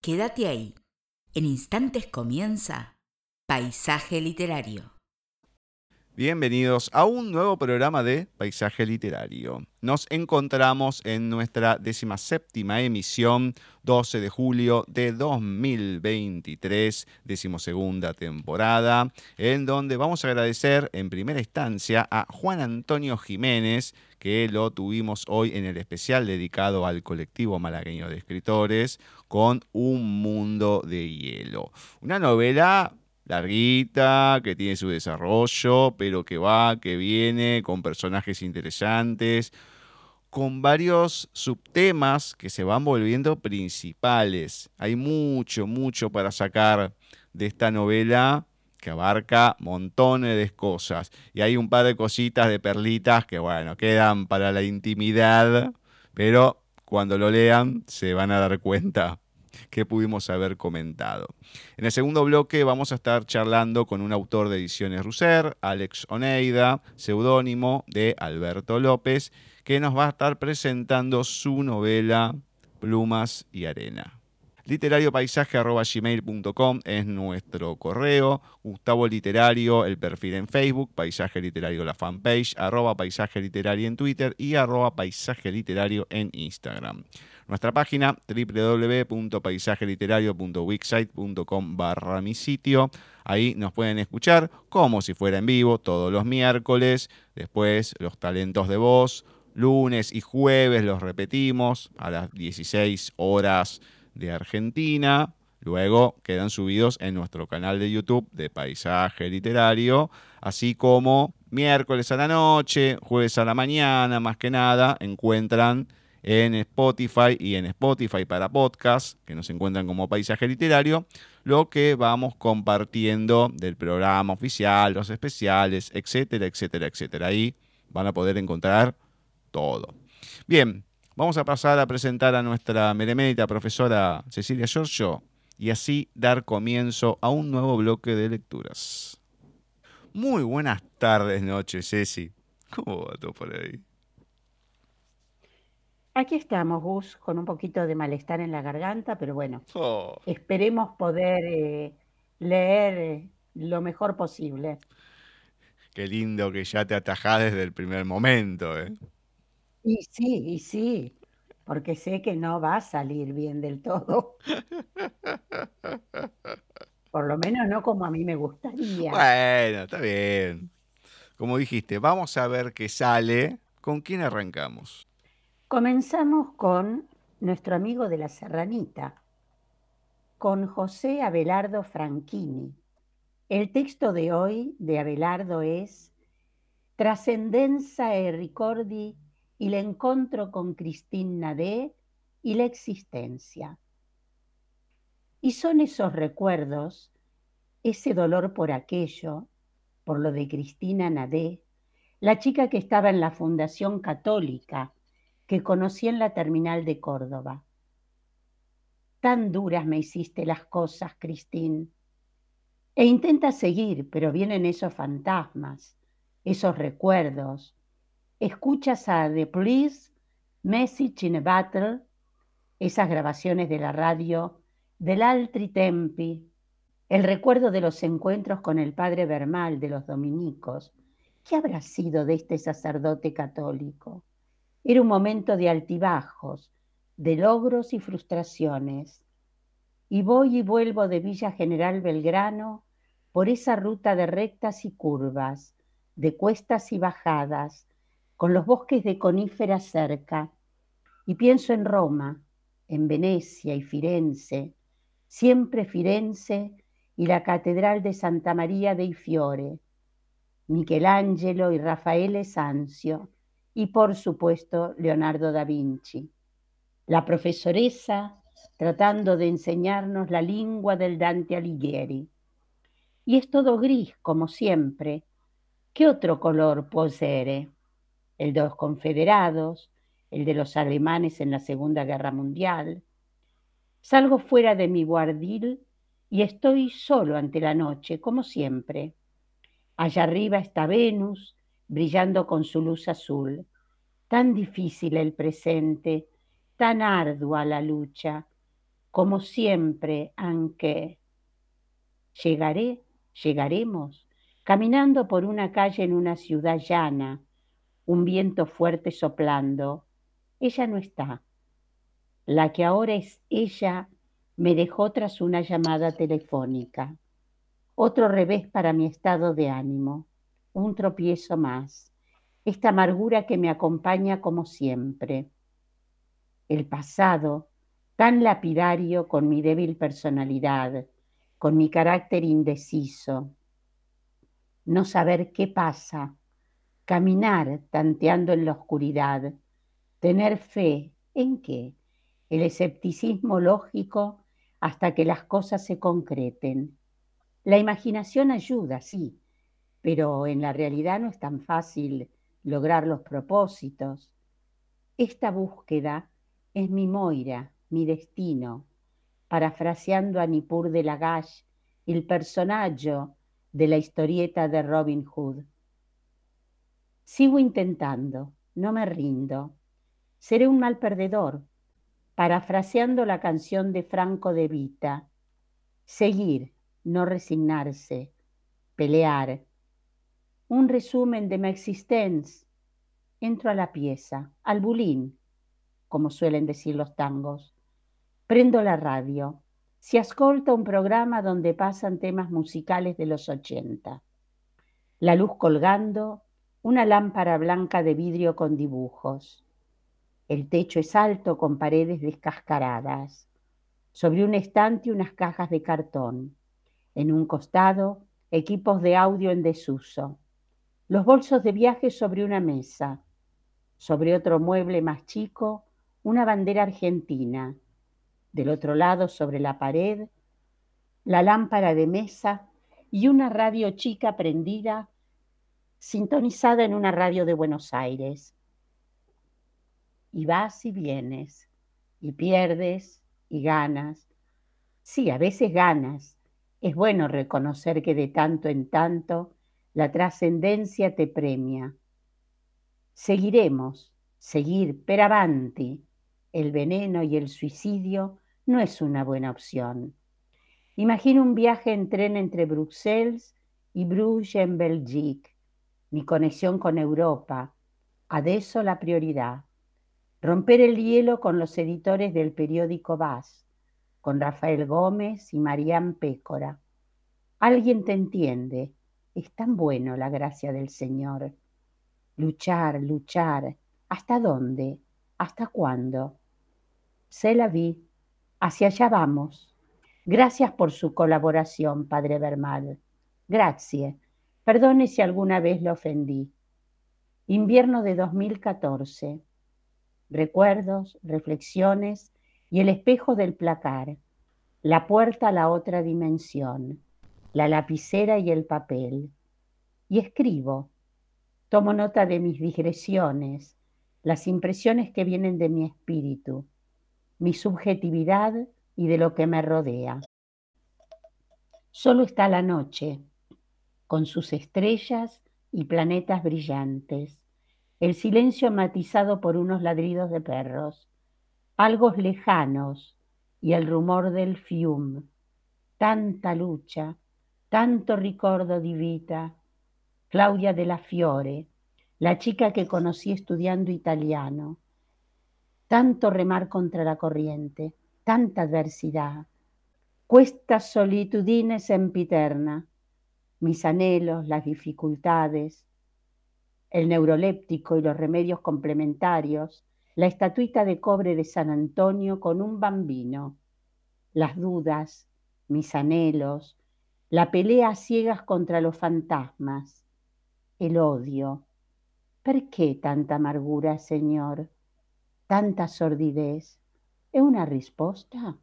Quédate ahí. En instantes comienza Paisaje Literario. Bienvenidos a un nuevo programa de Paisaje Literario. Nos encontramos en nuestra séptima emisión, 12 de julio de 2023, decimosegunda temporada, en donde vamos a agradecer en primera instancia a Juan Antonio Jiménez, que lo tuvimos hoy en el especial dedicado al colectivo malagueño de escritores, con Un Mundo de Hielo. Una novela larguita, que tiene su desarrollo, pero que va, que viene, con personajes interesantes, con varios subtemas que se van volviendo principales. Hay mucho, mucho para sacar de esta novela que abarca montones de cosas. Y hay un par de cositas de perlitas que, bueno, quedan para la intimidad, pero cuando lo lean se van a dar cuenta que pudimos haber comentado. En el segundo bloque vamos a estar charlando con un autor de ediciones Russer, Alex Oneida, seudónimo de Alberto López, que nos va a estar presentando su novela Plumas y Arena literariopaisaje.gmail.com es nuestro correo. Gustavo Literario, el perfil en Facebook, Paisaje Literario la fanpage, arroba Paisaje Literario en Twitter y arroba Paisaje Literario en Instagram. Nuestra página www.paisajeliterario.wixsite.com barra mi sitio. Ahí nos pueden escuchar como si fuera en vivo todos los miércoles. Después los talentos de voz. Lunes y jueves los repetimos a las 16 horas de Argentina. Luego quedan subidos en nuestro canal de YouTube de Paisaje Literario, así como miércoles a la noche, jueves a la mañana, más que nada, encuentran en Spotify y en Spotify para podcast, que nos encuentran como Paisaje Literario, lo que vamos compartiendo del programa oficial, los especiales, etcétera, etcétera, etcétera. Ahí van a poder encontrar todo. Bien, Vamos a pasar a presentar a nuestra meremérita profesora Cecilia Giorgio y así dar comienzo a un nuevo bloque de lecturas. Muy buenas tardes, noches, Ceci. ¿Cómo va todo por ahí? Aquí estamos, Gus, con un poquito de malestar en la garganta, pero bueno, oh. esperemos poder eh, leer eh, lo mejor posible. Qué lindo que ya te atajás desde el primer momento, ¿eh? Y sí, y sí, porque sé que no va a salir bien del todo. Por lo menos no como a mí me gustaría. Bueno, está bien. Como dijiste, vamos a ver qué sale. ¿Con quién arrancamos? Comenzamos con nuestro amigo de la Serranita, con José Abelardo Franchini. El texto de hoy de Abelardo es Trascendenza e ricordi y le encontro con Cristina D y la existencia. Y son esos recuerdos, ese dolor por aquello, por lo de Cristina Nadé, la chica que estaba en la Fundación Católica, que conocí en la terminal de Córdoba. Tan duras me hiciste las cosas, Cristín. E intenta seguir, pero vienen esos fantasmas, esos recuerdos, escuchas a The Police, Message in a Battle, esas grabaciones de la radio, del Altri Tempi, el recuerdo de los encuentros con el padre Bermal de los dominicos. ¿Qué habrá sido de este sacerdote católico? Era un momento de altibajos, de logros y frustraciones. Y voy y vuelvo de Villa General Belgrano por esa ruta de rectas y curvas, de cuestas y bajadas, con los bosques de coníferas cerca, y pienso en Roma, en Venecia y Firenze, siempre Firenze y la Catedral de Santa María dei Fiore, Michelangelo y Rafael Sanzio, y por supuesto Leonardo da Vinci. La profesoresa tratando de enseñarnos la lengua del Dante Alighieri. Y es todo gris, como siempre. ¿Qué otro color posee? El de los confederados, el de los alemanes en la Segunda Guerra Mundial. Salgo fuera de mi guardil y estoy solo ante la noche, como siempre. Allá arriba está Venus, brillando con su luz azul. Tan difícil el presente, tan ardua la lucha. como siempre, aunque llegaré, llegaremos, caminando por una calle en una ciudad llana, un viento fuerte soplando. Ella no está. La que ahora es ella me dejó tras una llamada telefónica. Otro revés para mi estado de ánimo, un tropiezo más, esta amargura que me acompaña como siempre. El pasado, tan lapidario con mi débil personalidad, con mi carácter indeciso. No saber qué pasa, caminar tanteando en la oscuridad, tener fe en qué, el escepticismo lógico hasta que las cosas se concreten. La imaginación ayuda, sí, pero en la realidad no es tan fácil lograr los propósitos. Esta búsqueda es mi Moira, mi destino, parafraseando a Nippur de Lagash, el personaje de la historieta de Robin Hood. Sigo intentando, no me rindo. Seré un mal perdedor, parafraseando la canción de Franco de Vita. Seguir, no resignarse, pelear. Un resumen de mi existencia. Entro a la pieza, al bulín, como suelen decir los tangos. Prendo la radio. Si ascolta un programa donde pasan temas musicales de los 80. La luz colgando, una lámpara blanca de vidrio con dibujos. El techo es alto con paredes descascaradas. Sobre un estante unas cajas de cartón. En un costado, equipos de audio en desuso. Los bolsos de viaje sobre una mesa. Sobre otro mueble más chico, una bandera argentina del otro lado, sobre la pared, la lámpara de mesa y una radio chica prendida, sintonizada en una radio de Buenos Aires. Y vas y vienes, y pierdes y ganas. Sí, a veces ganas. Es bueno reconocer que de tanto en tanto la trascendencia te premia. Seguiremos, seguir per avanti. El veneno y el suicidio no es una buena opción. Imagino un viaje en tren entre Bruselas y Bruges en Belgique, mi conexión con Europa, adeso la prioridad. Romper el hielo con los editores del periódico VAS, con Rafael Gómez y Marían Pécora. Alguien te entiende, es tan bueno la gracia del Señor. Luchar, luchar, ¿hasta dónde? ¿Hasta cuándo? Se la vi Hacia allá vamos. Gracias por su colaboración, Padre Bermal. Gracias. Perdone si alguna vez le ofendí. Invierno de 2014. Recuerdos, reflexiones y el espejo del placar. La puerta a la otra dimensión. La lapicera y el papel. Y escribo. Tomo nota de mis digresiones, las impresiones que vienen de mi espíritu mi subjetividad y de lo que me rodea. Solo está la noche, con sus estrellas y planetas brillantes, el silencio matizado por unos ladridos de perros, algo lejanos y el rumor del fium, tanta lucha, tanto ricordo di vita. Claudia de la Fiore, la chica que conocí estudiando italiano, tanto remar contra la corriente, tanta adversidad, cuesta solitudine sempiterna, mis anhelos, las dificultades, el neuroléptico y los remedios complementarios, la estatuita de cobre de San Antonio con un bambino, las dudas, mis anhelos, la pelea a ciegas contra los fantasmas, el odio. ¿Por qué tanta amargura, Señor? tanta sordidez è una risposta?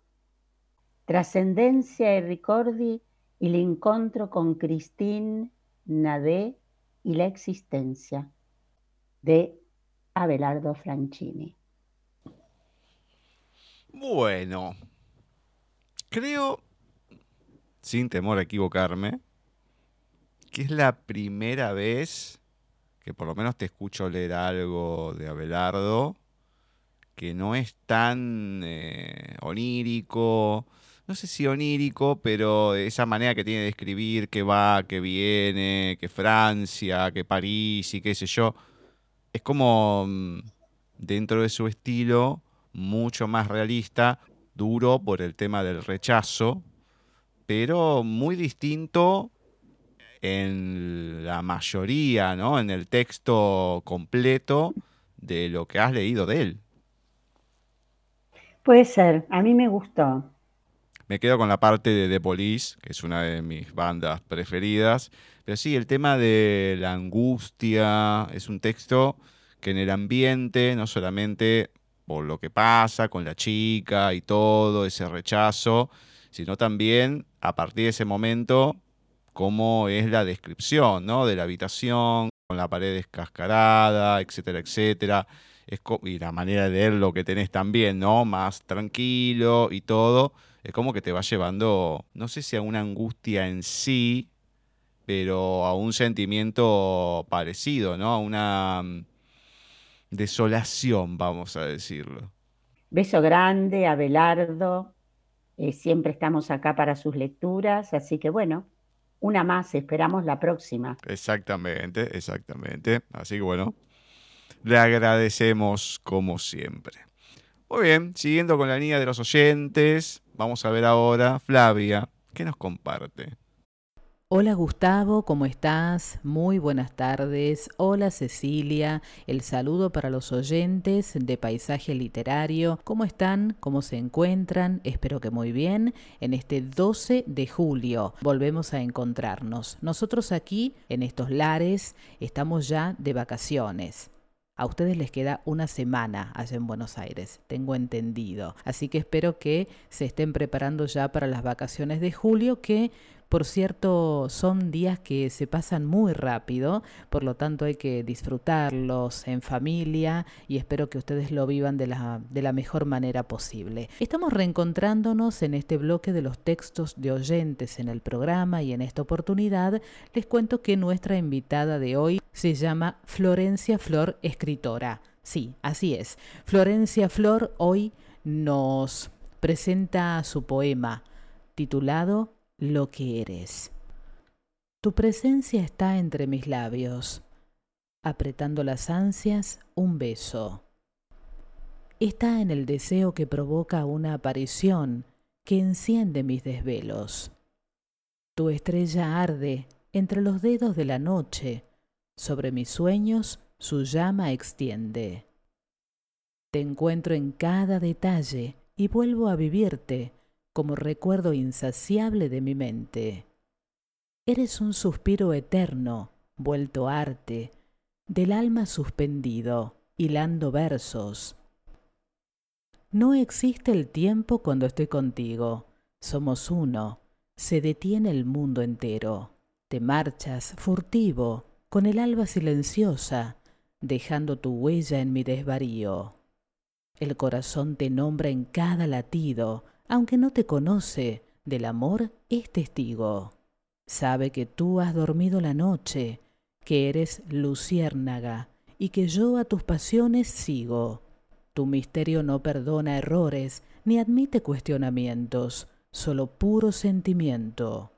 Trascendencia e ricordi el encuentro con Christine Nadé y la existencia de Abelardo Franchini. Bueno, creo, sin temor a equivocarme, que es la primera vez que por lo menos te escucho leer algo de Abelardo que no es tan eh, onírico, no sé si onírico, pero esa manera que tiene de escribir, que va, que viene, que Francia, que París y qué sé yo, es como mm, dentro de su estilo mucho más realista, duro por el tema del rechazo, pero muy distinto en la mayoría, ¿no? En el texto completo de lo que has leído de él. Puede ser, a mí me gustó. Me quedo con la parte de The Police, que es una de mis bandas preferidas. Pero sí, el tema de la angustia es un texto que en el ambiente, no solamente por lo que pasa con la chica y todo, ese rechazo, sino también a partir de ese momento, cómo es la descripción ¿no? de la habitación, con la pared descascarada, etcétera, etcétera. y la manera de leer lo que tenés también, ¿no? Más tranquilo y todo. Es como que te va llevando, no sé si a una angustia en sí, pero a un sentimiento parecido, ¿no? A una mm, desolación, vamos a decirlo. Beso grande a Belardo. Eh, siempre estamos acá para sus lecturas, así que bueno, una más, esperamos la próxima. Exactamente, exactamente. Así que bueno, le agradecemos como siempre. Muy bien, siguiendo con la línea de los oyentes, vamos a ver ahora Flavia, ¿qué nos comparte? Hola Gustavo, ¿cómo estás? Muy buenas tardes. Hola Cecilia, el saludo para los oyentes de Paisaje Literario. ¿Cómo están? ¿Cómo se encuentran? Espero que muy bien. En este 12 de julio volvemos a encontrarnos. Nosotros aquí, en estos lares, estamos ya de vacaciones. A ustedes les queda una semana allá en Buenos Aires, tengo entendido. Así que espero que se estén preparando ya para las vacaciones de julio, que por cierto, son días que se pasan muy rápido, por lo tanto hay que disfrutarlos en familia y espero que ustedes lo vivan de la, de la mejor manera posible. Estamos reencontrándonos en este bloque de los textos de oyentes en el programa y en esta oportunidad les cuento que nuestra invitada de hoy se llama Florencia Flor, escritora. Sí, así es. Florencia Flor hoy nos presenta su poema titulado lo que eres. Tu presencia está entre mis labios, apretando las ansias, un beso. Está en el deseo que provoca una aparición que enciende mis desvelos. Tu estrella arde entre los dedos de la noche, sobre mis sueños su llama extiende. Te encuentro en cada detalle y vuelvo a vivirte como recuerdo insaciable de mi mente. Eres un suspiro eterno, vuelto arte, del alma suspendido, hilando versos. No existe el tiempo cuando estoy contigo, somos uno, se detiene el mundo entero. Te marchas, furtivo, con el alba silenciosa, dejando tu huella en mi desvarío. El corazón te nombra en cada latido, aunque no te conoce, del amor es testigo. Sabe que tú has dormido la noche, que eres luciérnaga y que yo a tus pasiones sigo. Tu misterio no perdona errores ni admite cuestionamientos, solo puro sentimiento.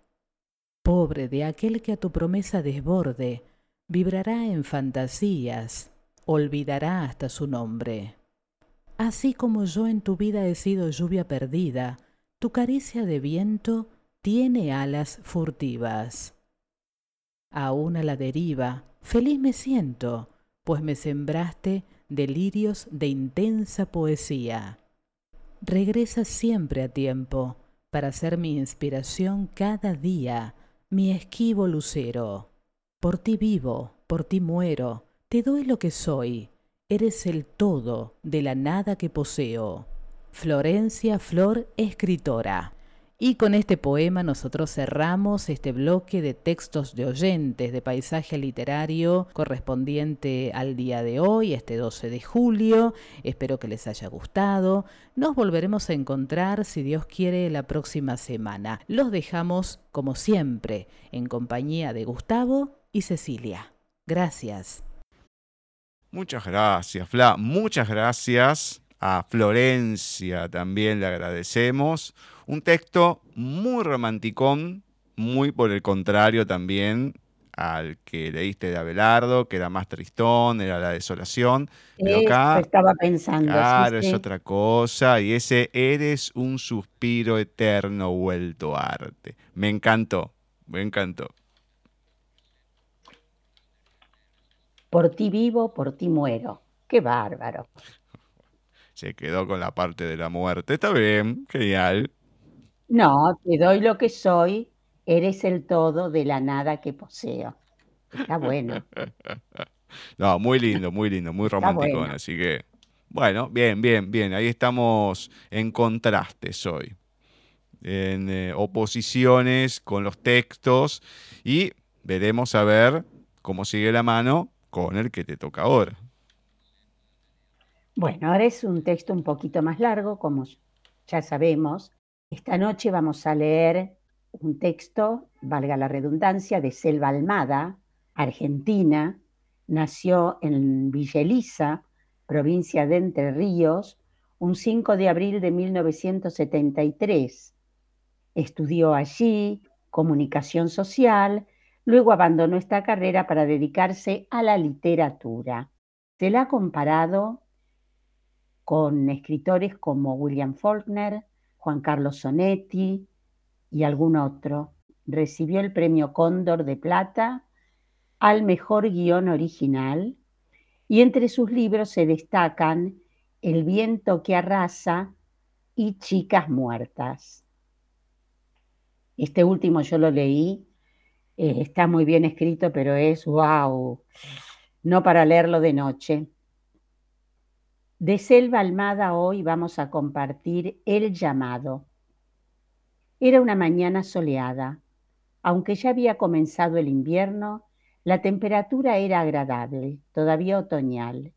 Pobre de aquel que a tu promesa desborde, vibrará en fantasías, olvidará hasta su nombre. Así como yo en tu vida he sido lluvia perdida, tu caricia de viento tiene alas furtivas. Aún a la deriva, feliz me siento, pues me sembraste delirios de intensa poesía. Regresa siempre a tiempo para ser mi inspiración cada día, mi esquivo lucero. Por ti vivo, por ti muero, te doy lo que soy, Eres el todo de la nada que poseo. Florencia Flor, escritora. Y con este poema nosotros cerramos este bloque de textos de oyentes de paisaje literario correspondiente al día de hoy, este 12 de julio. Espero que les haya gustado. Nos volveremos a encontrar, si Dios quiere, la próxima semana. Los dejamos, como siempre, en compañía de Gustavo y Cecilia. Gracias. Muchas gracias, Fla. Muchas gracias. A Florencia también le agradecemos. Un texto muy romanticón, muy por el contrario también al que leíste de Abelardo, que era más tristón, era la desolación. Pero acá, estaba pensando. Claro, es otra cosa. Y ese eres un suspiro eterno vuelto arte. Me encantó, me encantó. Por ti vivo, por ti muero. Qué bárbaro. Se quedó con la parte de la muerte. Está bien, genial. No, te doy lo que soy Eres el todo de la nada que poseo. Está bueno. no, muy lindo, muy lindo, muy romántico. Así que, bueno, bien, bien, bien. Ahí estamos en contrastes hoy. En eh, oposiciones con los textos. Y veremos a ver cómo sigue la mano con el que te toca ahora. Bueno, ahora es un texto un poquito más largo, como ya sabemos. Esta noche vamos a leer un texto, valga la redundancia, de Selva Almada, Argentina, nació en Villa Elisa, provincia de Entre Ríos, un 5 de abril de 1973. Estudió allí comunicación social, luego abandonó esta carrera para dedicarse a la literatura. Se la ha comparado con escritores como William Faulkner, Juan Carlos Sonetti, y algún otro. Recibió el premio Cóndor de Plata al mejor guion original y entre sus libros se destacan El viento que arrasa y Chicas muertas. Este último yo lo leí, eh, está muy bien escrito, pero es wow, no para leerlo de noche. De Selva Almada hoy vamos a compartir El llamado. Era una mañana soleada. Aunque ya había comenzado el invierno, la temperatura era agradable, todavía otoñal.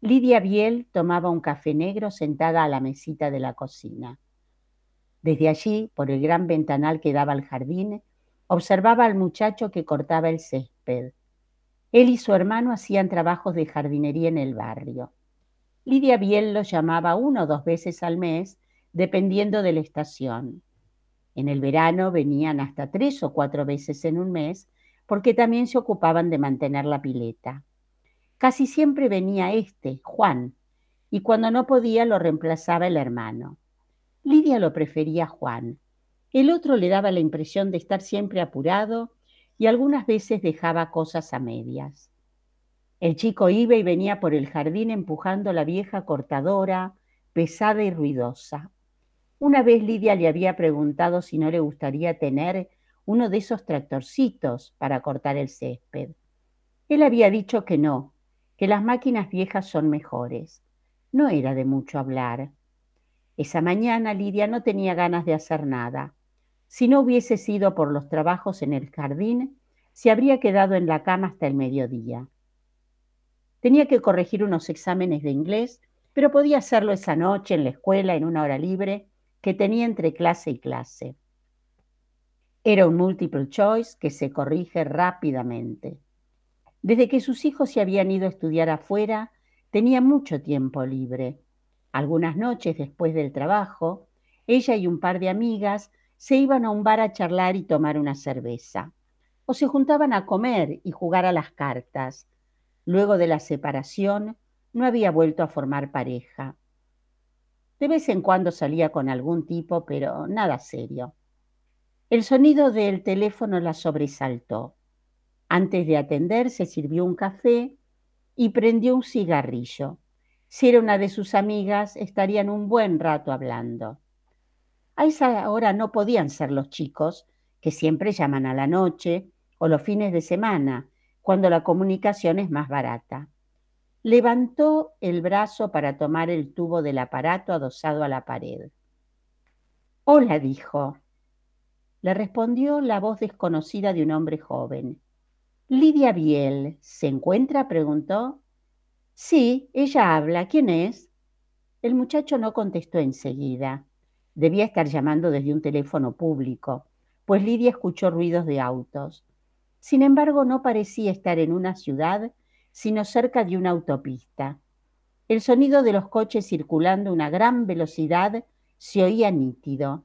Lidia Biel tomaba un café negro sentada a la mesita de la cocina. Desde allí, por el gran ventanal que daba al jardín, observaba al muchacho que cortaba el césped. Él y su hermano hacían trabajos de jardinería en el barrio. Lidia Biel los llamaba uno o dos veces al mes, dependiendo de la estación. En el verano venían hasta tres o cuatro veces en un mes porque también se ocupaban de mantener la pileta. Casi siempre venía este, Juan, y cuando no podía lo reemplazaba el hermano. Lidia lo prefería Juan. El otro le daba la impresión de estar siempre apurado y algunas veces dejaba cosas a medias. El chico iba y venía por el jardín empujando la vieja cortadora, pesada y ruidosa. Una vez Lidia le había preguntado si no le gustaría tener uno de esos tractorcitos para cortar el césped. Él había dicho que no, que las máquinas viejas son mejores. No era de mucho hablar. Esa mañana Lidia no tenía ganas de hacer nada. Si no hubiese sido por los trabajos en el jardín, se habría quedado en la cama hasta el mediodía. Tenía que corregir unos exámenes de inglés, pero podía hacerlo esa noche en la escuela en una hora libre que tenía entre clase y clase. Era un multiple choice que se corrige rápidamente. Desde que sus hijos se habían ido a estudiar afuera, tenía mucho tiempo libre. Algunas noches después del trabajo, ella y un par de amigas se iban a un bar a charlar y tomar una cerveza, o se juntaban a comer y jugar a las cartas. Luego de la separación, no había vuelto a formar pareja. De vez en cuando salía con algún tipo, pero nada serio. El sonido del teléfono la sobresaltó. Antes de atender, se sirvió un café y prendió un cigarrillo. Si era una de sus amigas, estarían un buen rato hablando. A esa hora no podían ser los chicos, que siempre llaman a la noche o los fines de semana, cuando la comunicación es más barata. Levantó el brazo para tomar el tubo del aparato adosado a la pared. Hola, dijo. Le respondió la voz desconocida de un hombre joven. Lidia Biel, ¿se encuentra? preguntó. Sí, ella habla. ¿Quién es? El muchacho no contestó enseguida. Debía estar llamando desde un teléfono público, pues Lidia escuchó ruidos de autos. Sin embargo, no parecía estar en una ciudad sino cerca de una autopista. El sonido de los coches circulando a una gran velocidad se oía nítido.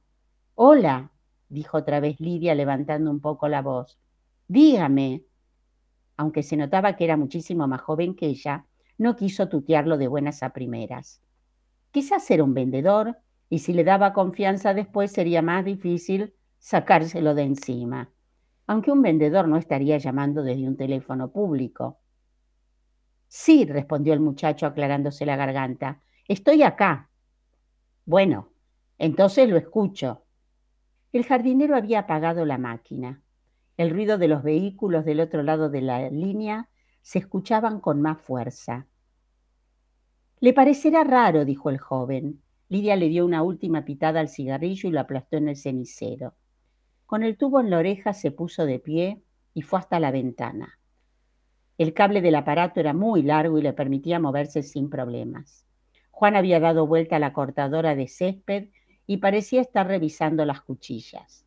Hola, dijo otra vez Lidia levantando un poco la voz. Dígame. Aunque se notaba que era muchísimo más joven que ella, no quiso tutearlo de buenas a primeras. Quizás era un vendedor y si le daba confianza después sería más difícil sacárselo de encima, aunque un vendedor no estaría llamando desde un teléfono público. Sí, respondió el muchacho aclarándose la garganta, estoy acá. Bueno, entonces lo escucho. El jardinero había apagado la máquina. El ruido de los vehículos del otro lado de la línea se escuchaban con más fuerza. Le parecerá raro, dijo el joven. Lidia le dio una última pitada al cigarrillo y lo aplastó en el cenicero. Con el tubo en la oreja se puso de pie y fue hasta la ventana. El cable del aparato era muy largo y le permitía moverse sin problemas. Juan había dado vuelta a la cortadora de césped y parecía estar revisando las cuchillas.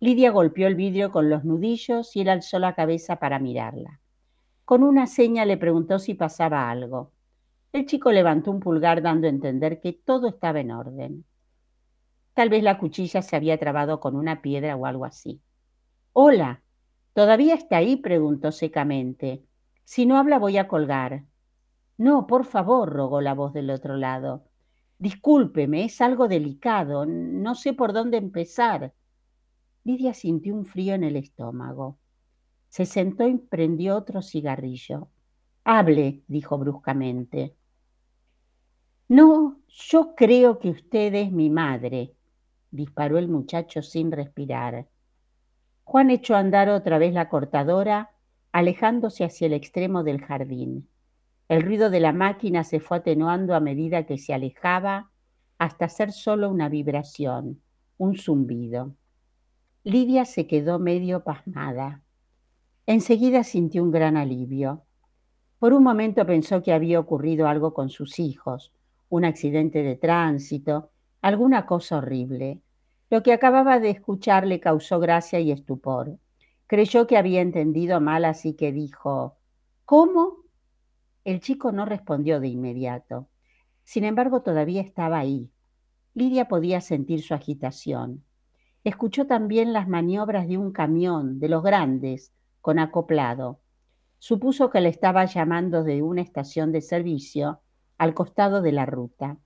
Lidia golpeó el vidrio con los nudillos y él alzó la cabeza para mirarla. Con una seña le preguntó si pasaba algo. El chico levantó un pulgar dando a entender que todo estaba en orden. Tal vez la cuchilla se había trabado con una piedra o algo así. Hola, ¿todavía está ahí? preguntó secamente. Si no habla voy a colgar. No, por favor, rogó la voz del otro lado. Discúlpeme, es algo delicado, no sé por dónde empezar. Lidia sintió un frío en el estómago. Se sentó y prendió otro cigarrillo. Hable, dijo bruscamente. No, yo creo que usted es mi madre, disparó el muchacho sin respirar. Juan echó a andar otra vez la cortadora, alejándose hacia el extremo del jardín. El ruido de la máquina se fue atenuando a medida que se alejaba hasta ser solo una vibración, un zumbido. Lidia se quedó medio pasmada. Enseguida sintió un gran alivio. Por un momento pensó que había ocurrido algo con sus hijos, un accidente de tránsito, alguna cosa horrible. Lo que acababa de escuchar le causó gracia y estupor. Creyó que había entendido mal, así que dijo, ¿Cómo? El chico no respondió de inmediato. Sin embargo, todavía estaba ahí. Lidia podía sentir su agitación. Escuchó también las maniobras de un camión, de los grandes, con acoplado. Supuso que le estaba llamando de una estación de servicio al costado de la ruta.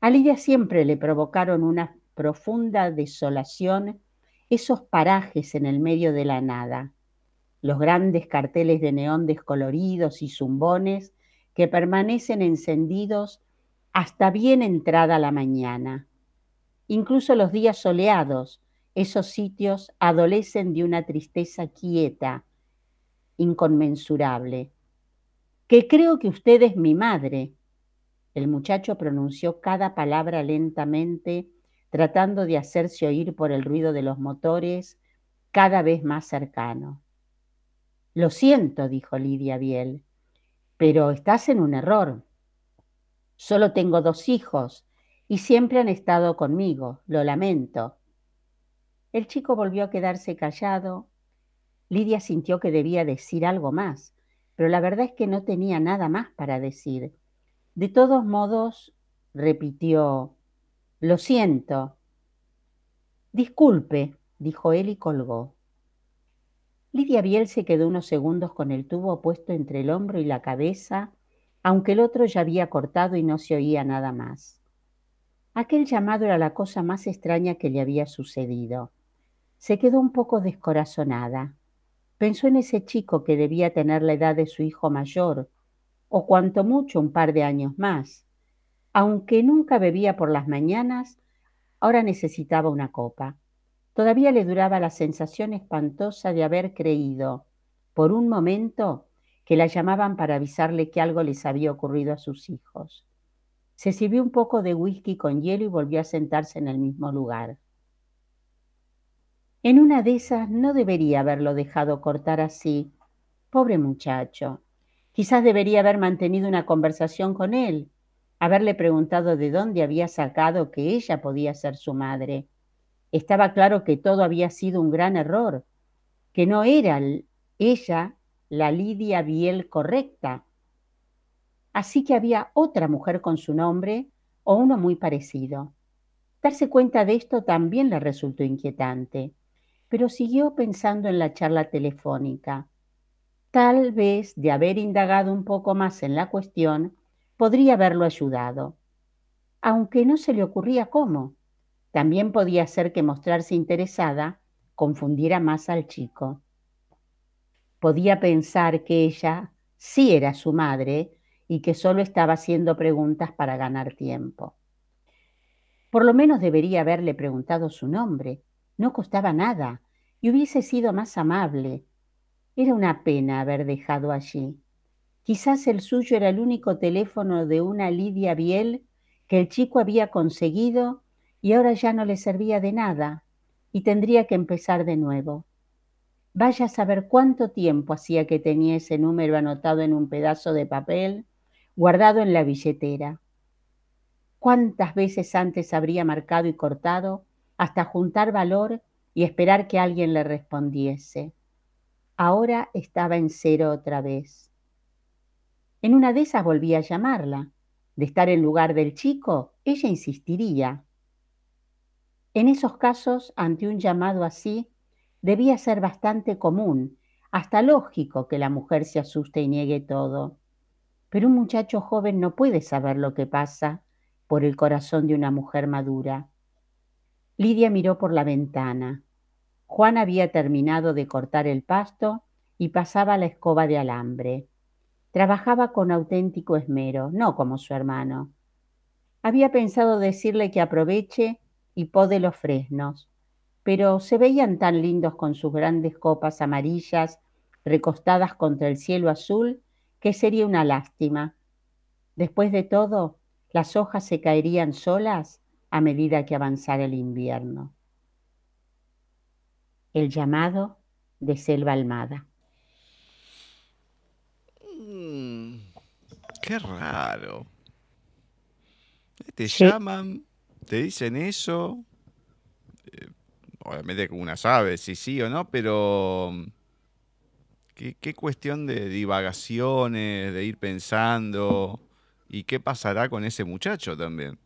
A Lidia siempre le provocaron una profunda desolación esos parajes en el medio de la nada los grandes carteles de neón descoloridos y zumbones que permanecen encendidos hasta bien entrada la mañana. Incluso los días soleados, esos sitios adolecen de una tristeza quieta, inconmensurable. Que creo que usted es mi madre. El muchacho pronunció cada palabra lentamente, tratando de hacerse oír por el ruido de los motores cada vez más cercano. Lo siento, dijo Lidia Biel, pero estás en un error. Solo tengo dos hijos y siempre han estado conmigo, lo lamento. El chico volvió a quedarse callado. Lidia sintió que debía decir algo más, pero la verdad es que no tenía nada más para decir. De todos modos, repitió, lo siento. Disculpe, dijo él y colgó. Lidia Biel se quedó unos segundos con el tubo puesto entre el hombro y la cabeza, aunque el otro ya había cortado y no se oía nada más. Aquel llamado era la cosa más extraña que le había sucedido. Se quedó un poco descorazonada. Pensó en ese chico que debía tener la edad de su hijo mayor, o cuanto mucho un par de años más. Aunque nunca bebía por las mañanas, ahora necesitaba una copa. Todavía le duraba la sensación espantosa de haber creído, por un momento, que la llamaban para avisarle que algo les había ocurrido a sus hijos. Se sirvió un poco de whisky con hielo y volvió a sentarse en el mismo lugar. En una de esas no debería haberlo dejado cortar así. Pobre muchacho. Quizás debería haber mantenido una conversación con él, haberle preguntado de dónde había sacado que ella podía ser su madre estaba claro que todo había sido un gran error, que no era ella la Lidia Biel correcta. Así que había otra mujer con su nombre o uno muy parecido. Darse cuenta de esto también le resultó inquietante, pero siguió pensando en la charla telefónica. Tal vez de haber indagado un poco más en la cuestión, podría haberlo ayudado. Aunque no se le ocurría cómo. También podía ser que mostrarse interesada confundiera más al chico. Podía pensar que ella sí era su madre y que solo estaba haciendo preguntas para ganar tiempo. Por lo menos debería haberle preguntado su nombre. No costaba nada y hubiese sido más amable. Era una pena haber dejado allí. Quizás el suyo era el único teléfono de una Lidia Biel que el chico había conseguido y ahora ya no le servía de nada y tendría que empezar de nuevo. Vaya a saber cuánto tiempo hacía que tenía ese número anotado en un pedazo de papel guardado en la billetera. ¿Cuántas veces antes habría marcado y cortado hasta juntar valor y esperar que alguien le respondiese? Ahora estaba en cero otra vez. En una de esas volvía a llamarla. De estar en lugar del chico, ella insistiría. En esos casos, ante un llamado así, debía ser bastante común, hasta lógico que la mujer se asuste y niegue todo. Pero un muchacho joven no puede saber lo que pasa por el corazón de una mujer madura. Lidia miró por la ventana. Juan había terminado de cortar el pasto y pasaba la escoba de alambre. Trabajaba con auténtico esmero, no como su hermano. Había pensado decirle que aproveche y pode los fresnos, pero se veían tan lindos con sus grandes copas amarillas recostadas contra el cielo azul que sería una lástima. Después de todo, las hojas se caerían solas a medida que avanzara el invierno. El llamado de Selva Almada. Mm, qué raro. Te llaman, te dicen eso. Eh, obviamente una sabe si sí o no, pero ¿Qué, cuestión de divagaciones, de ir pensando? ¿Y qué pasará con ese muchacho también?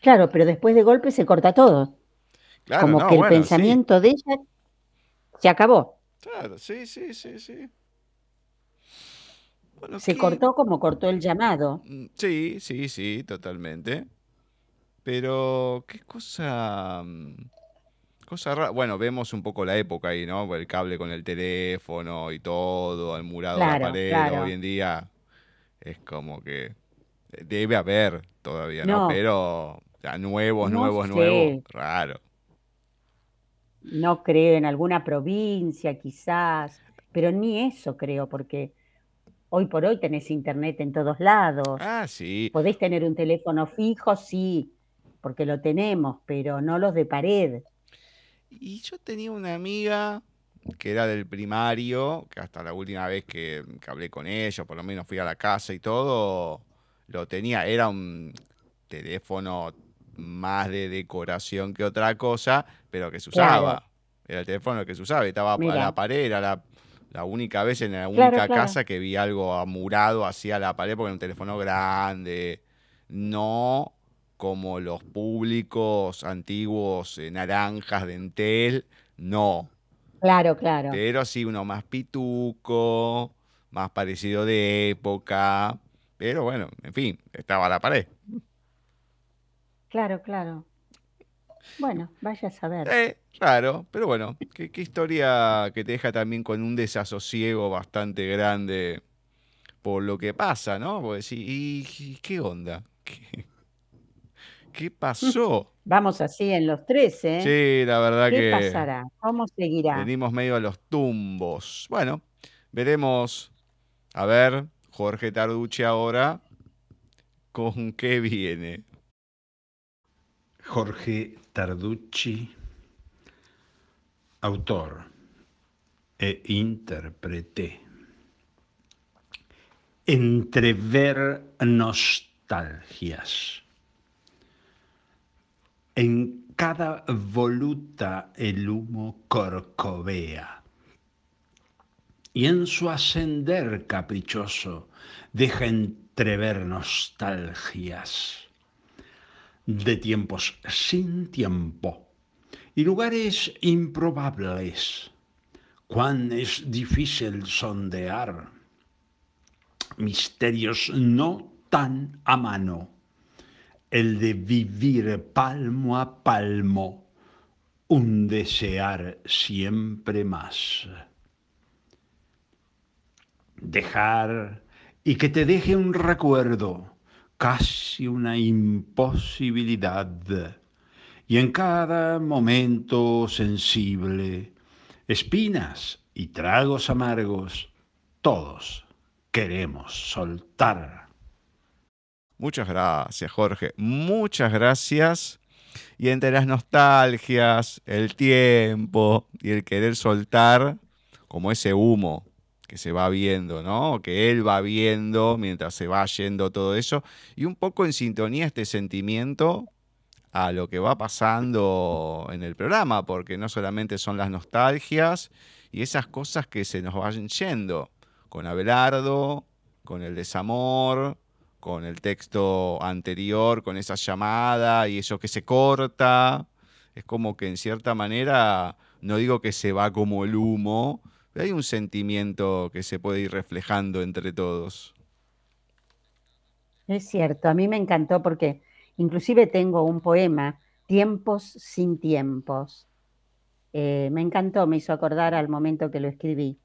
Claro, pero después de golpe se corta todo. Como que el pensamiento de ella se acabó. Claro, sí, sí, sí, sí. se cortó como cortó el llamado. Mm, sí, sí, sí, totalmente. Pero, ¿qué cosa? Mm, bueno, vemos un poco la época ahí, ¿no? El cable con el teléfono y todo, al murado de la pared. Hoy en día es como que debe haber todavía, ¿no? Pero ya nuevos, nuevos, nuevos, raro. No creo, en alguna provincia quizás, pero ni eso creo, porque hoy por hoy tenés internet en todos lados. Ah, sí. Podés tener un teléfono fijo, sí, porque lo tenemos, pero no los de pared. Y yo tenía una amiga que era del primario, que hasta la última vez que, hablé con ella, por lo menos fui a la casa y todo, lo tenía, era un teléfono más de decoración que otra cosa, pero que se usaba. Era el teléfono que se usaba, estaba a la pared, era la, única vez en la única casa que vi algo amurado hacia la pared, porque era un teléfono grande. No como los públicos antiguos eh, naranjas de Entel, no. Claro, claro. Pero sí uno más pituco, más parecido de época. Pero bueno, en fin, estaba a la pared. Claro, claro. Bueno, vaya a saber. Eh, raro, pero bueno, qué, historia que te deja también con un desasosiego bastante grande por lo que pasa, ¿no? Porque sí, ¿y qué onda? ¿Qué, ¿Qué pasó? Vamos así en los tres, ¿eh? Sí, la verdad que. ¿Qué pasará? ¿Cómo seguirá? Venimos medio a los tumbos. Bueno, veremos. A ver, Jorge Tarducci ahora. ¿Con qué viene? Jorge Tarducci, autor e intérprete. Entrever nostalgias en cada voluta el humo corcovea. y en su ascender caprichoso deja entrever nostalgias de tiempos sin tiempo y lugares improbables. Cuán es difícil sondear misterios no tan a mano, el de vivir palmo a palmo, un desear siempre más. Dejar y que te deje un recuerdo, casi una imposibilidad, y en cada momento sensible, espinas y tragos amargos, todos queremos soltar. Muchas gracias, Jorge. Muchas gracias. Y entre las nostalgias, el tiempo y el querer soltar, como ese humo que se va viendo, ¿no? Que él va viendo mientras se va yendo todo eso. Y un poco en sintonía este sentimiento a lo que va pasando en el programa, porque no solamente son las nostalgias y esas cosas que se nos van yendo, con Abelardo, con el desamor, con el texto anterior, con esa llamada y eso que se corta. Es como que en cierta manera, no digo que se va como el humo, hay un sentimiento que se puede ir reflejando entre todos. Es cierto, a mí me encantó porque inclusive tengo un poema, Tiempos sin tiempos. Eh, me encantó, me hizo acordar al momento que lo escribí.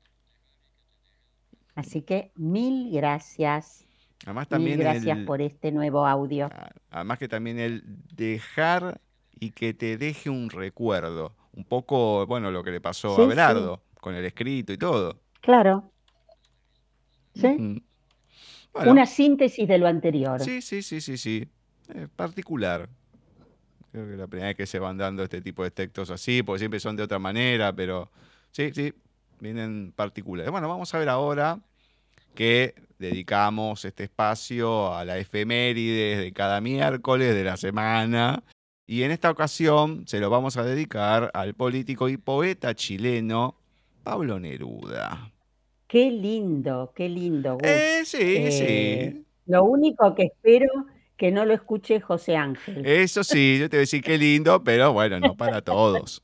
Así que mil gracias. Además también mil gracias el- por este nuevo audio. Ah, Además que también el dejar y que te deje un recuerdo. Un poco, bueno, lo que le pasó Sí, a sí. Con el escrito y todo. Claro. ¿Sí? Bueno, Una síntesis de lo anterior. sí, sí, sí, sí, sí. Particular. Creo que es la primera vez que se van dando este tipo de textos así, porque siempre son de otra manera, pero sí, sí, vienen particulares. Bueno, vamos a ver ahora que dedicamos este espacio a la efemérides de cada miércoles de la semana. Y en esta ocasión se lo vamos a dedicar al político y poeta chileno Pablo Neruda. Qué lindo, qué lindo. Gus. Eh, sí, Eh, sí. Lo único que espero que no lo escuche José Ángel. Eso sí, yo te voy a decir qué lindo, pero bueno, no para todos.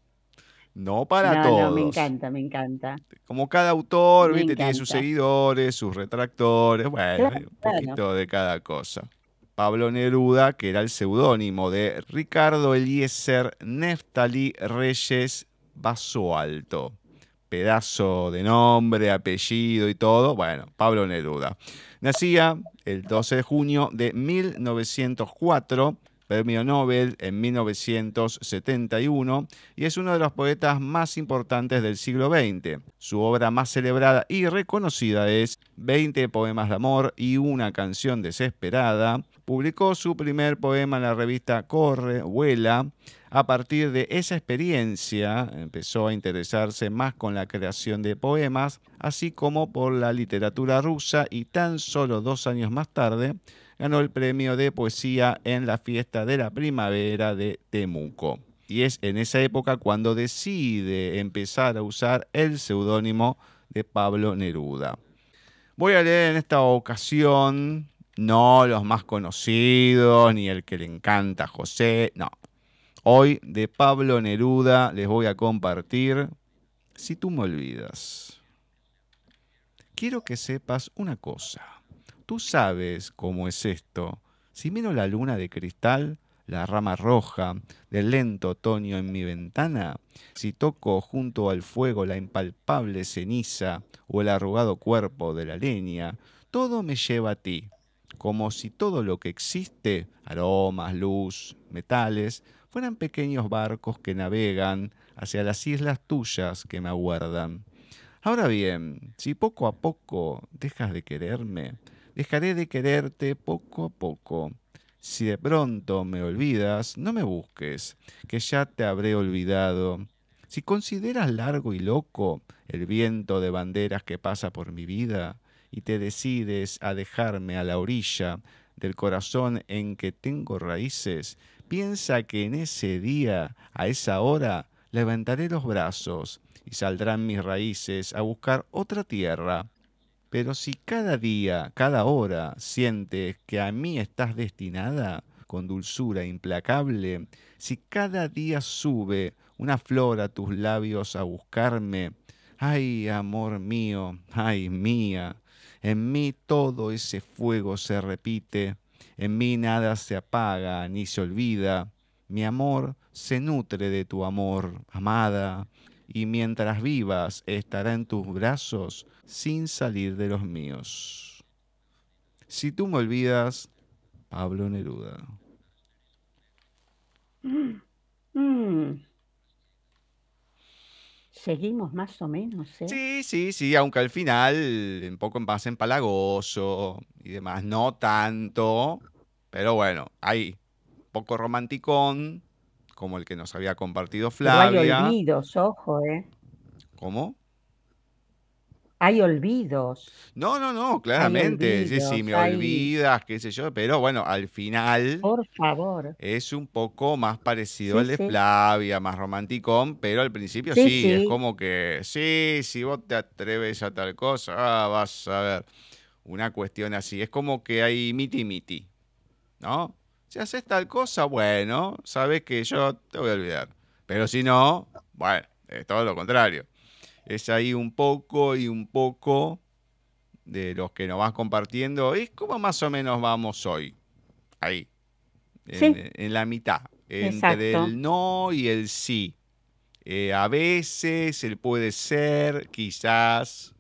No para no, todos. no, me encanta, me encanta. Como cada autor, ¿viste? tiene sus seguidores, sus retractores, bueno, Claro, un claro. poquito de cada cosa. Pablo Neruda, que era el seudónimo de Ricardo Eliezer Neftali Reyes Basoalto. Pedazo de nombre, apellido y todo. Bueno, Pablo Neruda. Nacía el 12 de junio de 1904, premio Nobel en 1971, y es uno de los poetas más importantes del siglo XX. Su obra más celebrada y reconocida es 20 poemas de amor y una canción desesperada. Publicó su primer poema en la revista Corre, Vuela. A partir de esa experiencia empezó a interesarse más con la creación de poemas, así como por la literatura rusa y tan solo dos años más tarde ganó el premio de poesía en la fiesta de la primavera de Temuco. Y es en esa época cuando decide empezar a usar el seudónimo de Pablo Neruda. Voy a leer en esta ocasión no los más conocidos, ni el que le encanta a José, no. Hoy de Pablo Neruda les voy a compartir Si tú me olvidas. Quiero que sepas una cosa. Tú sabes cómo es esto. Si miro la luna de cristal, la rama roja del lento otoño en mi ventana, si toco junto al fuego la impalpable ceniza o el arrugado cuerpo de la leña, todo me lleva a ti, como si todo lo que existe, aromas, luz, metales, fueran pequeños barcos que navegan hacia las islas tuyas que me aguardan. Ahora bien, si poco a poco dejas de quererme, dejaré de quererte poco a poco. Si de pronto me olvidas, no me busques, que ya te habré olvidado. Si consideras largo y loco el viento de banderas que pasa por mi vida, y te decides a dejarme a la orilla del corazón en que tengo raíces, piensa que en ese día, a esa hora, levantaré los brazos y saldrán mis raíces a buscar otra tierra. Pero si cada día, cada hora sientes que a mí estás destinada, con dulzura implacable, si cada día sube una flor a tus labios a buscarme, ay, amor mío, ay, mía, en mí todo ese fuego se repite, en mí nada se apaga ni se olvida, mi amor se nutre de tu amor, amada, y mientras vivas estará en tus brazos sin salir de los míos. Si tú me olvidas, Pablo Neruda. Mm. Seguimos más o menos, ¿eh? Sí, sí, sí, aunque al final un poco más empalagoso y demás, no tanto, pero bueno, hay poco romanticón, como el que nos había compartido Pero hay Flavia. olvidos, ojo, ¿eh? ¿Cómo? Hay olvidos. No, no, no, claramente. Sí, sí, olvidos, me hay- olvidas, qué sé yo, pero bueno, al final Por favor. es un poco más parecido Sí, al de sí. Flavia, más romanticón, pero al principio sí, Sí, es sí. como que, sí, si vos te atreves a tal cosa, ah, vas a ver. Una cuestión así, es como que hay miti miti, ¿no? Si haces tal cosa, bueno, sabes que yo te voy a olvidar. Pero si no, bueno, es todo lo contrario. Es ahí un poco y un poco de los que nos vas compartiendo. Es como más o menos vamos hoy. Ahí. En, Sí. en la mitad. Entre Exacto. el no y el sí. Eh, a veces el puede ser, quizás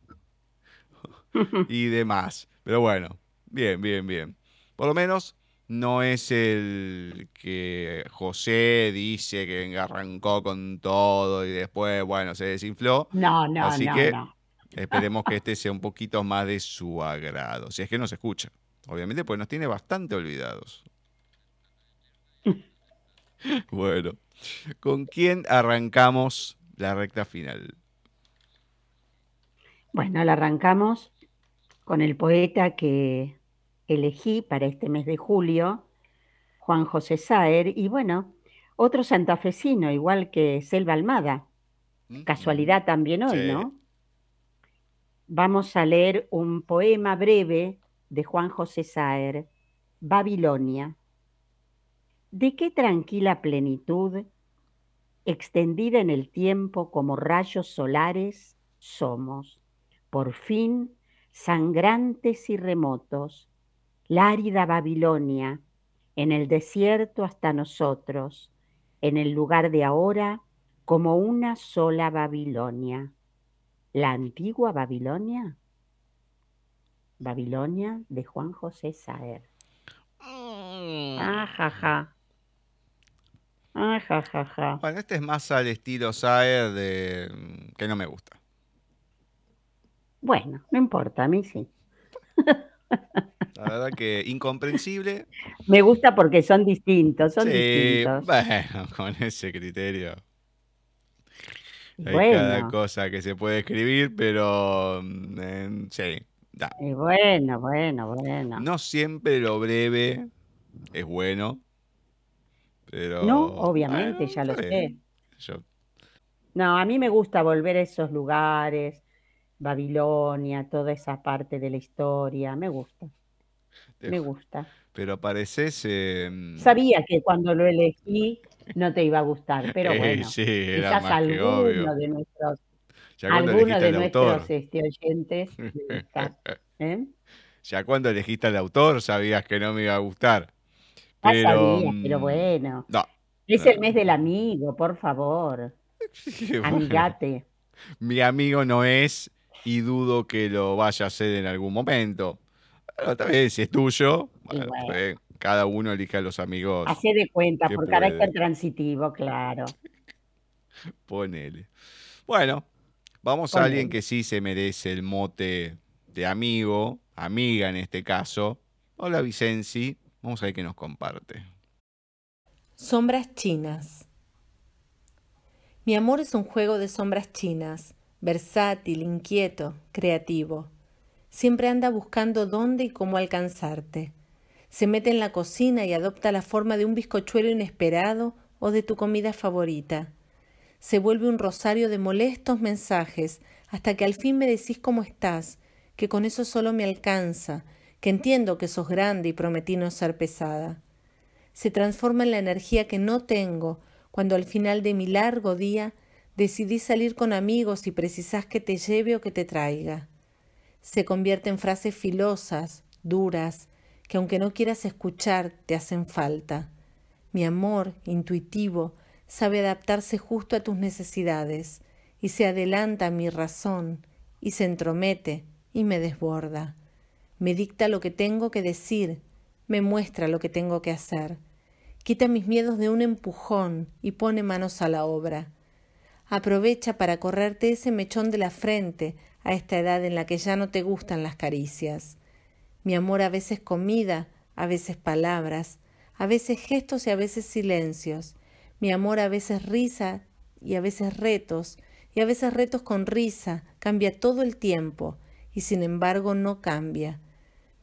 y demás. Pero bueno, bien, bien, bien. Por lo menos no es el que José dice que arrancó con todo y después, bueno, se desinfló. No, no, Así no, que- no. Esperemos que este sea un poquito más de su agrado. Si es que nos escucha. Obviamente, pues nos tiene bastante olvidados. Bueno, ¿con quién arrancamos la recta final? Bueno, la arrancamos con el poeta que elegí para este mes de julio, Juan José Saer, y bueno, otro santafesino, igual que Selva Almada. ¿Mm? Casualidad también hoy, Sí. ¿no? Vamos a leer un poema breve de Juan José Saer, Babilonia. ¿De qué tranquila plenitud, extendida en el tiempo como rayos solares, somos, por fin, sangrantes y remotos, la árida Babilonia, en el desierto hasta nosotros, en el lugar de ahora, como una sola Babilonia. ¿La antigua Babilonia? Babilonia de Juan José Saer. Mm. Ajaja. Ajajaja. Bueno, este es más al estilo Saer de mm, que no me gusta. Bueno, no importa, a mí sí. La verdad que incomprensible. Me gusta porque son distintos, son Sí, distintos. bueno, con ese criterio. Hay cada cosa que se puede escribir, pero eh, sí, da. y bueno, bueno, bueno. No siempre lo breve es bueno, pero No, obviamente, bueno, ya lo sé. Yo- No, a mí me gusta volver a esos lugares, Babilonia, toda esa parte de la historia, me gusta, me gusta. pero pareces eh, Sabía que cuando lo elegí no te iba a gustar, pero eh, bueno, sí, era quizás más que obvio. alguno de nuestros, Ya cuando alguno elegiste de nuestros este, oyentes ¿eh? ya cuando elegiste al autor sabías que no me iba a gustar. Pero sabía, pero mm, bueno, no. es el mes del amigo, por favor, Bueno, amigate. mi amigo no es y dudo que lo vaya a hacer en algún momento. Si es tuyo, Y bueno, bueno. pues, cada uno elige a los amigos, Hacé de cuenta, por puede. carácter transitivo, claro. ponele. Bueno, vamos a alguien que sí se merece el mote de amigo, amiga en este caso. Hola Vicenzi, vamos a ver qué nos comparte. Sombras chinas. Mi amor es un juego de sombras chinas, versátil, inquieto, creativo. Siempre anda buscando dónde y cómo alcanzarte. Se mete en la cocina y adopta la forma de un bizcochuelo inesperado o de tu comida favorita. se vuelve un rosario de molestos mensajes hasta que al fin me decís cómo estás, que con eso solo me alcanza, que entiendo que sos grande y prometí no ser pesada. Se transforma en la energía que no tengo cuando al final de mi largo día decidí salir con amigos y precisás que te lleve o que te traiga. Se convierte en frases filosas, duras, que aunque no quieras escuchar, te hacen falta. Mi amor, intuitivo, sabe adaptarse justo a tus necesidades, y se adelanta a mi razón, y se entromete, y me desborda. Me dicta lo que tengo que decir, me muestra lo que tengo que hacer. Quita mis miedos de un empujón y pone manos a la obra. Aprovecha para correrte ese mechón de la frente a esta edad en la que ya no te gustan las caricias. Mi amor a veces comida, a veces palabras, a veces gestos y a veces silencios. Mi amor a veces risa y a veces retos, y a veces retos con risa, cambia todo el tiempo, y sin embargo no cambia.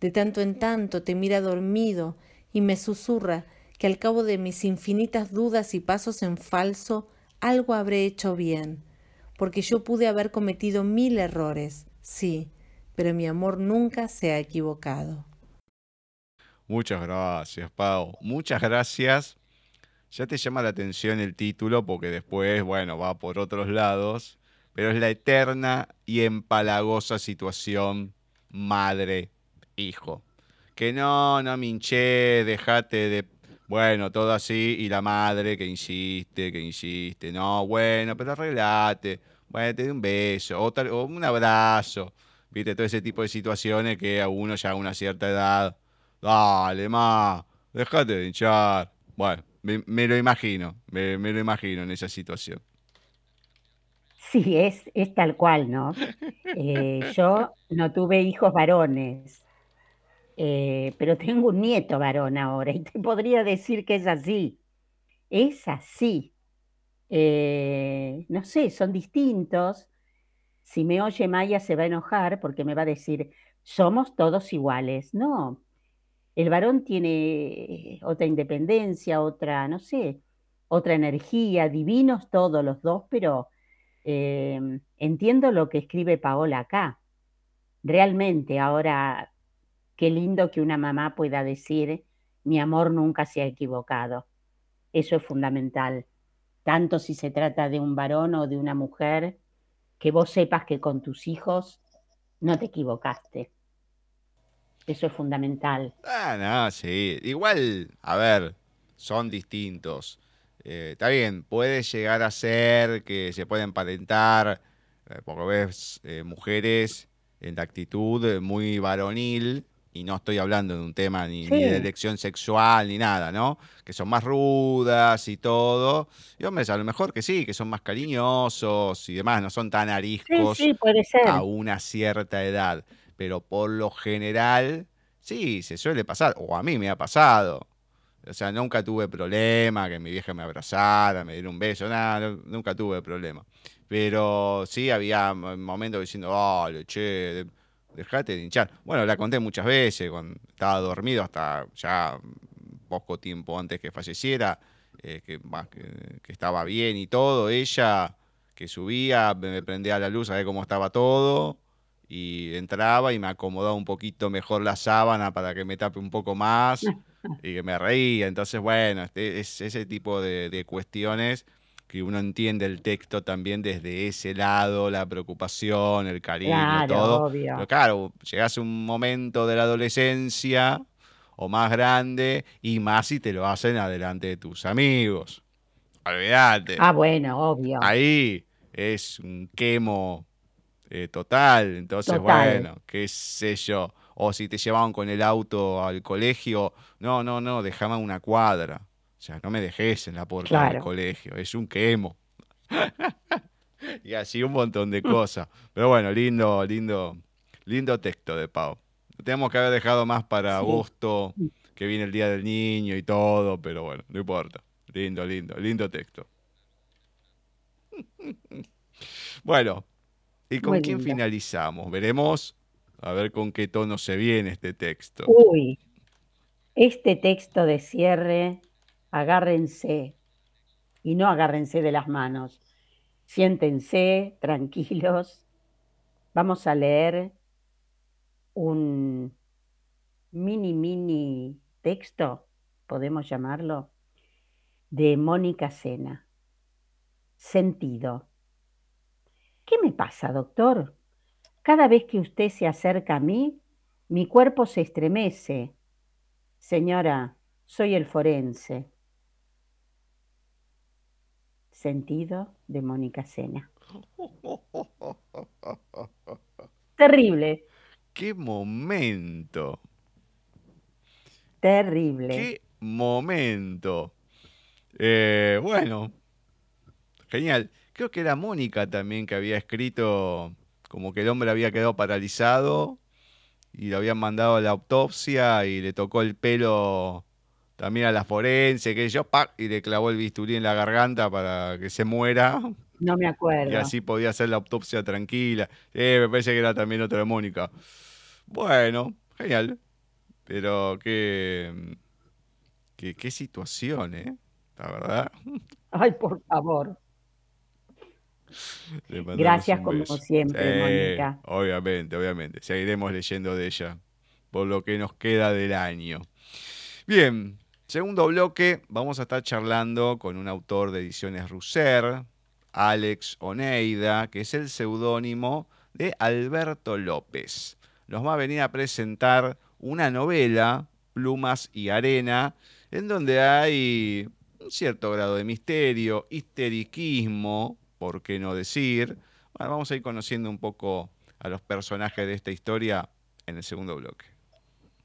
De tanto en tanto te mira dormido y me susurra que al cabo de mis infinitas dudas y pasos en falso, algo habré hecho bien, porque yo pude haber cometido mil errores, sí, pero mi amor nunca se ha equivocado. Muchas gracias, Pau. Muchas gracias. Ya te llama la atención el título porque después, bueno, va por otros lados, pero es la eterna y empalagosa situación madre-hijo. Que no, no me hinché, dejate de bueno, todo así, y la madre que insiste, que insiste, no, bueno, pero arreglate, bueno, te doy un beso, o, o, un abrazo, viste, todo ese tipo de situaciones que a uno ya a una cierta edad, dale, ma, déjate de hinchar. Bueno, me, lo imagino, me, me, lo imagino en esa situación. Sí, es, es tal cual, ¿no? Eh, yo no tuve hijos varones, eh, pero tengo un nieto varón ahora y te podría decir que es así. Es así. Eh, no sé, son distintos. Si me oye Maya se va a enojar porque me va a decir, somos todos iguales. No, el varón tiene otra independencia, otra, no sé, otra energía, divinos todos los dos, pero eh, entiendo lo que escribe Paola acá. Realmente ahora Qué lindo que una mamá pueda decir, mi amor nunca se ha equivocado. Eso es fundamental. Tanto si se trata de un varón o de una mujer, que vos sepas que con tus hijos no te equivocaste. Eso es fundamental. Ah, no, sí. Igual, a ver, son distintos. Eh, está bien, puede llegar a ser que se pueden parentar, eh, porque ves eh, mujeres en la actitud muy varonil, y no estoy hablando de un tema ni, de elección sexual ni nada, ¿no? Que son más rudas y todo. Y hombres, a lo mejor que sí, que son más cariñosos y demás, no son tan ariscos a una cierta edad. Pero por lo general, sí, se suele pasar, o a mí me ha pasado. O sea, nunca tuve problema, que mi vieja me abrazara, me diera un beso, nada, nunca tuve problema. Pero sí había momentos diciendo, oh, che, dejate de hinchar. Bueno, la conté muchas veces, cuando estaba dormido hasta ya poco tiempo antes que falleciera, eh, que, que, estaba bien y todo. Ella que subía, me prendía la luz a ver cómo estaba todo y entraba y me acomodaba un poquito mejor la sábana para que me tape un poco más y que me reía. Entonces, bueno, este, es ese tipo de cuestiones que uno entiende el texto también desde ese lado, la preocupación, el cariño, todo. Pero claro, llegas a un momento de la adolescencia o más grande y más si te lo hacen adelante de tus amigos. Olvídate. Ah, bueno, obvio. Ahí es un quemo eh, total. Entonces, bueno, qué sé yo. O si te llevaban con el auto al colegio, no, no, no, déjame una cuadra. O sea, no me dejes en la puerta del colegio, es un quemo. y así un montón de cosas. Pero bueno, lindo, lindo, lindo texto de Pau. tenemos que haber dejado más para agosto, que viene el Día del Niño y todo, pero bueno, no importa. Lindo, lindo, lindo texto. bueno, ¿y con quién finalizamos? Veremos a ver con qué tono se viene este texto. Uy, este texto de cierre agárrense y no agárrense de las manos. Siéntense tranquilos. Vamos a leer un mini, mini texto, podemos llamarlo, de Mónica Sena. Sentido. ¿Qué me pasa, doctor? Cada vez que usted se acerca a mí, mi cuerpo se estremece. Señora, soy el forense. Sentido de Mónica Sena. Terrible. ¡Qué momento! Terrible. ¡Qué momento! Eh, bueno, genial. Creo que era Mónica también que había escrito como que el hombre había quedado paralizado y lo habían mandado a la autopsia y le tocó el pelo también a la forense, que yo, ¡pac! y le clavó el bisturí en la garganta para que se muera. No me acuerdo. Y así podía hacer la autopsia tranquila. Eh, me parece que era también otra de Mónica. Bueno, genial. Pero qué, qué, qué situación, ¿eh? La verdad. Ay, por favor. Gracias como siempre, Mónica. Obviamente, obviamente. Seguiremos leyendo de ella por lo que nos queda del año. Bien, segundo bloque, vamos a estar charlando con un autor de ediciones Russer, Alex Oneida, que es el seudónimo de Alberto López. Nos va a venir a presentar una novela, Plumas y Arena, en donde hay un cierto grado de misterio, histeriquismo, por qué no decir. Bueno, vamos a ir conociendo un poco a los personajes de esta historia en el segundo bloque.